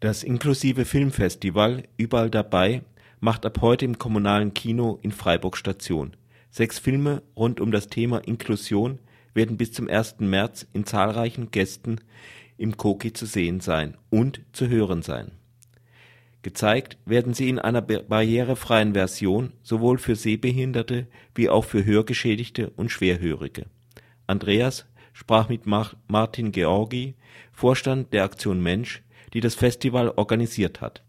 Das inklusive Filmfestival Überall dabei macht ab heute im Kommunalen Kino in Freiburg Station. Sechs Filme rund um das Thema Inklusion werden bis zum 1. März in zahlreichen Gästen im Koki zu sehen sein und zu hören sein. Gezeigt werden sie in einer barrierefreien Version sowohl für Sehbehinderte wie auch für Hörgeschädigte und Schwerhörige. Andreas sprach mit Martin Georgi, Vorstand der Aktion Mensch die das Festival organisiert hat.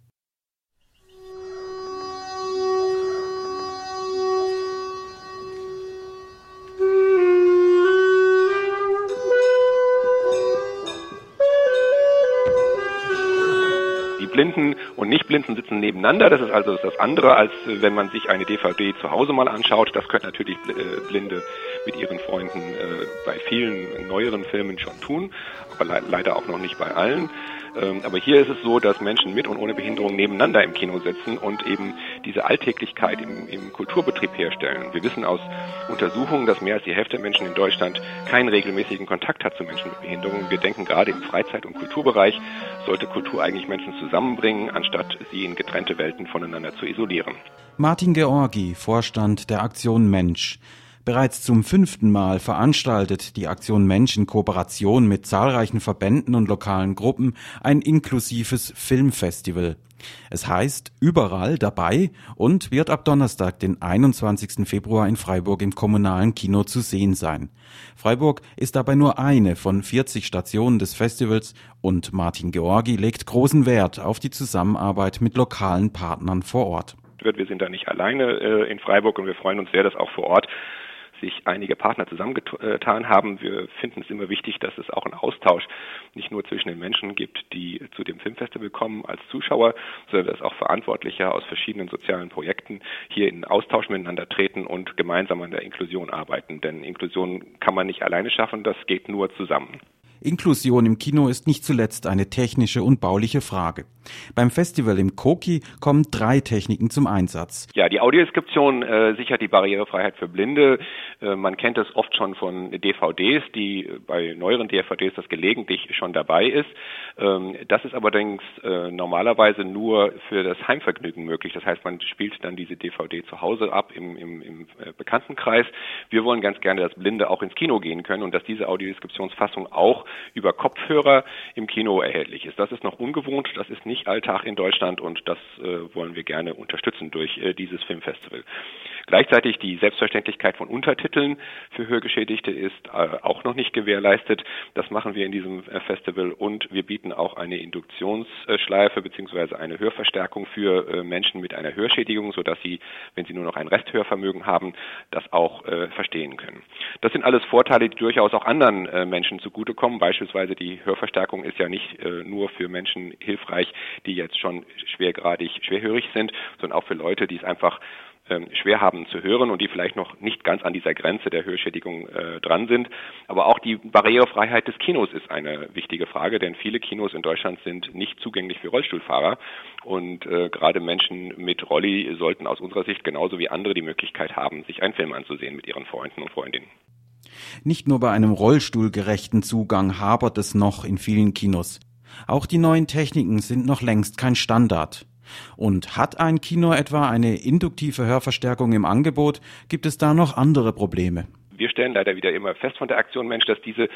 Die Blinden und Nichtblinden sitzen nebeneinander. Das ist also das andere, als wenn man sich eine DVD zu Hause mal anschaut. Das können natürlich äh, Blinde mit ihren Freunden äh, bei vielen neueren Filmen schon tun, aber leider auch noch nicht bei allen. Ähm, aber hier ist es so, dass Menschen mit und ohne Behinderung nebeneinander im Kino sitzen und eben diese Alltäglichkeit im, im Kulturbetrieb herstellen. Wir wissen aus Untersuchungen, dass mehr als die Hälfte der Menschen in Deutschland keinen regelmäßigen Kontakt hat zu Menschen mit Behinderung. Wir denken gerade im Freizeit- und Kulturbereich sollte Kultur eigentlich Menschen zusammenbringen, anstatt sie in getrennte Welten voneinander zu isolieren. Martin Georgi, Vorstand der Aktion Mensch. Bereits zum fünften Mal veranstaltet die Aktion Mensch in Kooperation mit zahlreichen Verbänden und lokalen Gruppen ein inklusives Filmfestival. Es heißt überall dabei und wird ab Donnerstag, den 21. Februar in Freiburg im kommunalen Kino zu sehen sein. Freiburg ist dabei nur eine von 40 Stationen des Festivals und Martin Georgi legt großen Wert auf die Zusammenarbeit mit lokalen Partnern vor Ort. Wir sind da nicht alleine äh, in Freiburg und wir freuen uns sehr, dass auch vor Ort sich einige Partner zusammengetan haben. Wir finden es immer wichtig, dass es auch einen Austausch nicht nur zwischen den Menschen gibt, die zu dem Filmfestival kommen als Zuschauer, sondern dass auch Verantwortliche aus verschiedenen sozialen Projekten hier in Austausch miteinander treten und gemeinsam an der Inklusion arbeiten. Denn Inklusion kann man nicht alleine schaffen, das geht nur zusammen. Inklusion im Kino ist nicht zuletzt eine technische und bauliche Frage. Beim Festival im Koki kommen drei Techniken zum Einsatz. Ja, die Audiodeskription äh, sichert die Barrierefreiheit für Blinde. Äh, man kennt es oft schon von DVDs, die bei neueren DVDs das gelegentlich schon dabei ist. Ähm, das ist allerdings äh, normalerweise nur für das Heimvergnügen möglich. Das heißt, man spielt dann diese DVD zu Hause ab im, im, im äh, Bekanntenkreis. Wir wollen ganz gerne, dass Blinde auch ins Kino gehen können und dass diese Audiodeskriptionsfassung auch über Kopfhörer im Kino erhältlich ist. Das ist noch ungewohnt, das ist nicht Alltag in Deutschland und das äh, wollen wir gerne unterstützen durch äh, dieses Filmfestival. Gleichzeitig die Selbstverständlichkeit von Untertiteln für Hörgeschädigte ist äh, auch noch nicht gewährleistet. Das machen wir in diesem äh, Festival und wir bieten auch eine Induktionsschleife bzw. eine Hörverstärkung für äh, Menschen mit einer Hörschädigung, sodass sie, wenn sie nur noch ein Resthörvermögen haben, das auch verstehen können. Das sind alles Vorteile, die durchaus auch anderen Menschen zugutekommen. Beispielsweise die Hörverstärkung ist ja nicht nur für Menschen hilfreich, die jetzt schon schwergradig schwerhörig sind, sondern auch für Leute, die es einfach schwer haben zu hören und die vielleicht noch nicht ganz an dieser Grenze der Hörschädigung äh, dran sind. Aber auch die Barrierefreiheit des Kinos ist eine wichtige Frage, denn viele Kinos in Deutschland sind nicht zugänglich für Rollstuhlfahrer und äh, gerade Menschen mit Rolli sollten aus unserer Sicht genauso wie andere die Möglichkeit haben, sich einen Film anzusehen mit ihren Freunden und Freundinnen. Nicht nur bei einem rollstuhlgerechten Zugang hapert es noch in vielen Kinos. Auch die neuen Techniken sind noch längst kein Standard. Und hat ein Kino etwa eine induktive Hörverstärkung im Angebot, gibt es da noch andere Probleme wir stellen leider wieder immer fest von der Aktion Mensch, dass diese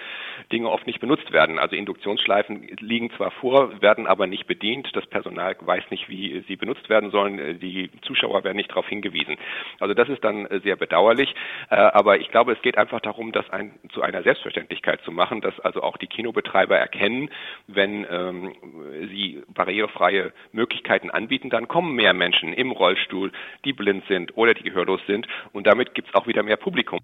Dinge oft nicht benutzt werden. Also Induktionsschleifen liegen zwar vor, werden aber nicht bedient. Das Personal weiß nicht, wie sie benutzt werden sollen. Die Zuschauer werden nicht darauf hingewiesen. Also das ist dann sehr bedauerlich. Äh, aber ich glaube, es geht einfach darum, das ein, zu einer Selbstverständlichkeit zu machen, dass also auch die Kinobetreiber erkennen, wenn ähm, sie barrierefreie Möglichkeiten anbieten, dann kommen mehr Menschen im Rollstuhl, die blind sind oder die gehörlos sind. Und damit gibt es auch wieder mehr Publikum.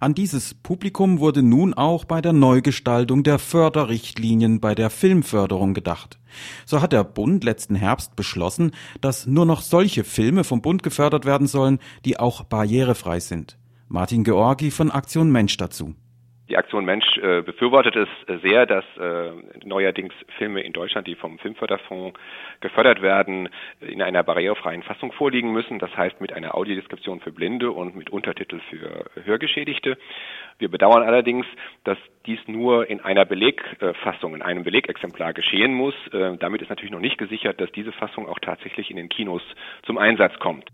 An dieses Publikum wurde nun auch bei der Neugestaltung der Förderrichtlinien bei der Filmförderung gedacht. So hat der Bund letzten Herbst beschlossen, dass nur noch solche Filme vom Bund gefördert werden sollen, die auch barrierefrei sind. Martin Georgi von Aktion Mensch dazu. Die Aktion Mensch äh, befürwortet es sehr, dass äh, neuerdings Filme in Deutschland, die vom Filmförderfonds gefördert werden, in einer barrierefreien Fassung vorliegen müssen. Das heißt mit einer Audiodeskription für Blinde und mit Untertitel für Hörgeschädigte. Wir bedauern allerdings, dass dies nur in einer Belegfassung, in einem Belegexemplar geschehen muss. Äh, damit ist natürlich noch nicht gesichert, dass diese Fassung auch tatsächlich in den Kinos zum Einsatz kommt.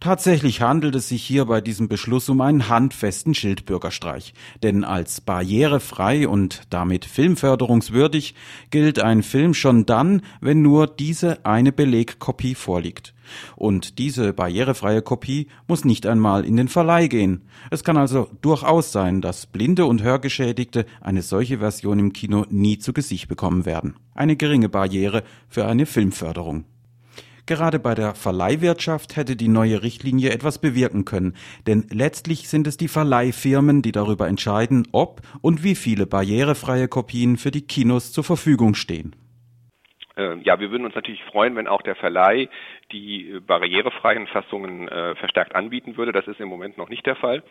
Tatsächlich handelt es sich hier bei diesem Beschluss um einen handfesten Schildbürgerstreich. Denn als barrierefrei und damit filmförderungswürdig gilt ein Film schon dann, wenn nur diese eine Belegkopie vorliegt. Und diese barrierefreie Kopie muss nicht einmal in den Verleih gehen. Es kann also durchaus sein, dass Blinde und Hörgeschädigte eine solche Version im Kino nie zu Gesicht bekommen werden. Eine geringe Barriere für eine Filmförderung. Gerade bei der Verleihwirtschaft hätte die neue Richtlinie etwas bewirken können, denn letztlich sind es die Verleihfirmen, die darüber entscheiden, ob und wie viele barrierefreie Kopien für die Kinos zur Verfügung stehen. Ähm, ja, wir würden uns natürlich freuen, wenn auch der Verleih die barrierefreien Fassungen äh, verstärkt anbieten würde. Das ist im Moment noch nicht der Fall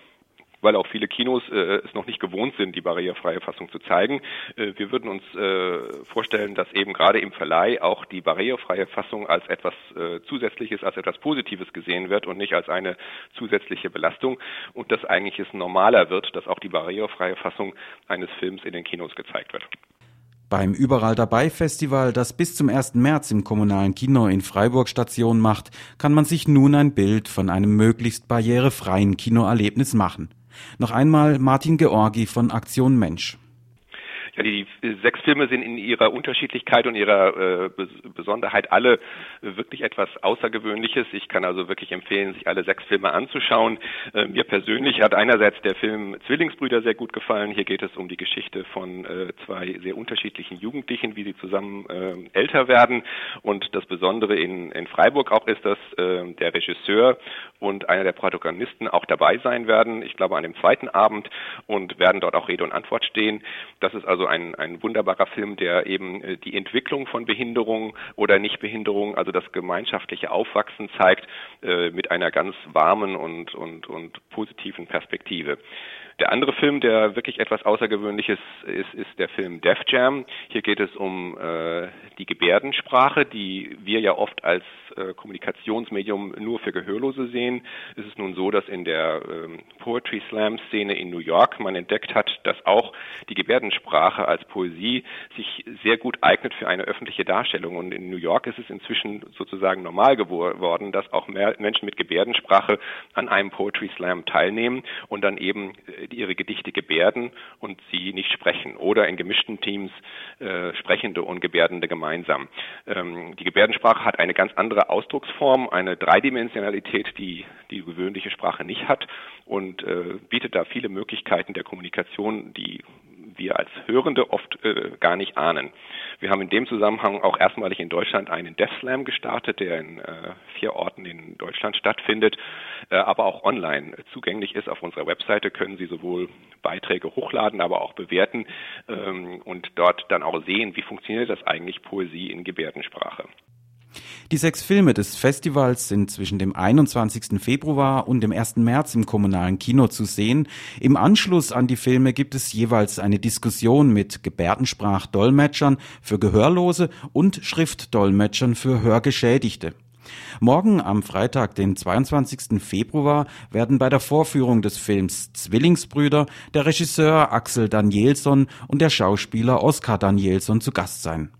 weil auch viele Kinos äh, es noch nicht gewohnt sind, die barrierefreie Fassung zu zeigen. Äh, wir würden uns äh, vorstellen, dass eben gerade im Verleih auch die barrierefreie Fassung als etwas äh, Zusätzliches, als etwas Positives gesehen wird und nicht als eine zusätzliche Belastung und dass eigentlich es normaler wird, dass auch die barrierefreie Fassung eines Films in den Kinos gezeigt wird. Beim Überall dabei Festival, das bis zum 1. März im kommunalen Kino in Freiburg Station macht, kann man sich nun ein Bild von einem möglichst barrierefreien Kinoerlebnis machen. Noch einmal Martin Georgi von Aktion Mensch. Ja, die sechs Filme sind in ihrer Unterschiedlichkeit und ihrer äh, Besonderheit alle wirklich etwas Außergewöhnliches. Ich kann also wirklich empfehlen, sich alle sechs Filme anzuschauen. Äh, mir persönlich hat einerseits der Film Zwillingsbrüder sehr gut gefallen. Hier geht es um die Geschichte von äh, zwei sehr unterschiedlichen Jugendlichen, wie sie zusammen äh, älter werden. Und das Besondere in, in Freiburg auch ist, dass äh, der Regisseur und einer der Protagonisten auch dabei sein werden. Ich glaube an dem zweiten Abend und werden dort auch Rede und Antwort stehen. Das ist also ein, ein wunderbarer Film, der eben äh, die Entwicklung von Behinderung oder Nichtbehinderung, also das gemeinschaftliche Aufwachsen zeigt, äh, mit einer ganz warmen und, und, und positiven Perspektive. Der andere Film, der wirklich etwas Außergewöhnliches ist, ist der Film Def Jam. Hier geht es um äh, die Gebärdensprache, die wir ja oft als äh, Kommunikationsmedium nur für Gehörlose sehen. Es ist nun so, dass in der ähm, Poetry Slam Szene in New York man entdeckt hat, dass auch die Gebärdensprache als Poesie sich sehr gut eignet für eine öffentliche Darstellung. Und in New York ist es inzwischen sozusagen normal geworden, dass auch mehr Menschen mit Gebärdensprache an einem Poetry Slam teilnehmen und dann eben äh, ihre Gedichte gebärden und sie nicht sprechen oder in gemischten Teams äh, Sprechende und Gebärdende gemeinsam. Ähm, die Gebärdensprache hat eine ganz andere Ausdrucksform, eine Dreidimensionalität, die die gewöhnliche Sprache nicht hat und äh, bietet da viele Möglichkeiten der Kommunikation, die wir als Hörende oft äh, gar nicht ahnen. Wir haben in dem Zusammenhang auch erstmalig in Deutschland einen Death Slam gestartet, der in äh, vier Orten in Deutschland stattfindet, äh, aber auch online zugänglich ist. Auf unserer Webseite können Sie sowohl Beiträge hochladen, aber auch bewerten ähm, und dort dann auch sehen, wie funktioniert das eigentlich Poesie in Gebärdensprache. Die sechs Filme des Festivals sind zwischen dem 21. Februar und dem 1. März im kommunalen Kino zu sehen. Im Anschluss an die Filme gibt es jeweils eine Diskussion mit Gebärdensprachdolmetschern für Gehörlose und Schriftdolmetschern für Hörgeschädigte. Morgen am Freitag, den 22. Februar, werden bei der Vorführung des Films Zwillingsbrüder der Regisseur Axel Danielson und der Schauspieler Oskar Danielson zu Gast sein.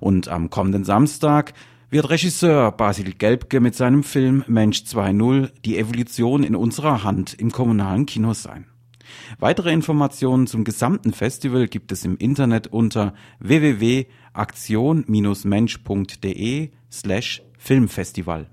Und am kommenden Samstag wird Regisseur Basil Gelbke mit seinem Film Mensch 2.0 die Evolution in unserer Hand im kommunalen Kino sein. Weitere Informationen zum gesamten Festival gibt es im Internet unter www.aktion-mensch.de slash Filmfestival.